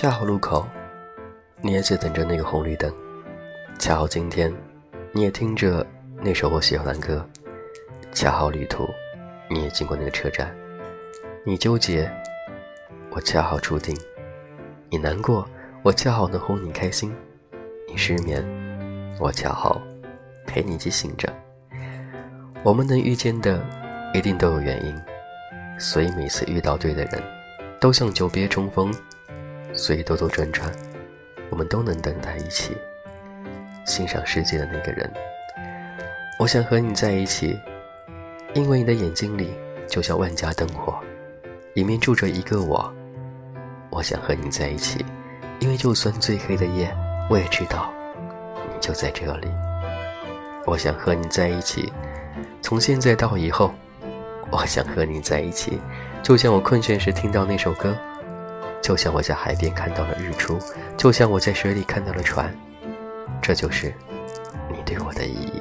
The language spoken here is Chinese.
恰好路口，你也在等着那个红绿灯；恰好今天，你也听着那首我喜欢的歌；恰好旅途，你也经过那个车站。你纠结，我恰好注定；你难过，我恰好能哄你开心；你失眠，我恰好陪你一起醒着。我们能遇见的，一定都有原因，所以每次遇到对的人，都像久别重逢。所以兜兜转转，我们都能等待一起，欣赏世界的那个人。我想和你在一起，因为你的眼睛里就像万家灯火，里面住着一个我。我想和你在一起，因为就算最黑的夜，我也知道你就在这里。我想和你在一起，从现在到以后。我想和你在一起，就像我困倦时听到那首歌。就像我在海边看到了日出，就像我在水里看到了船，这就是你对我的意义。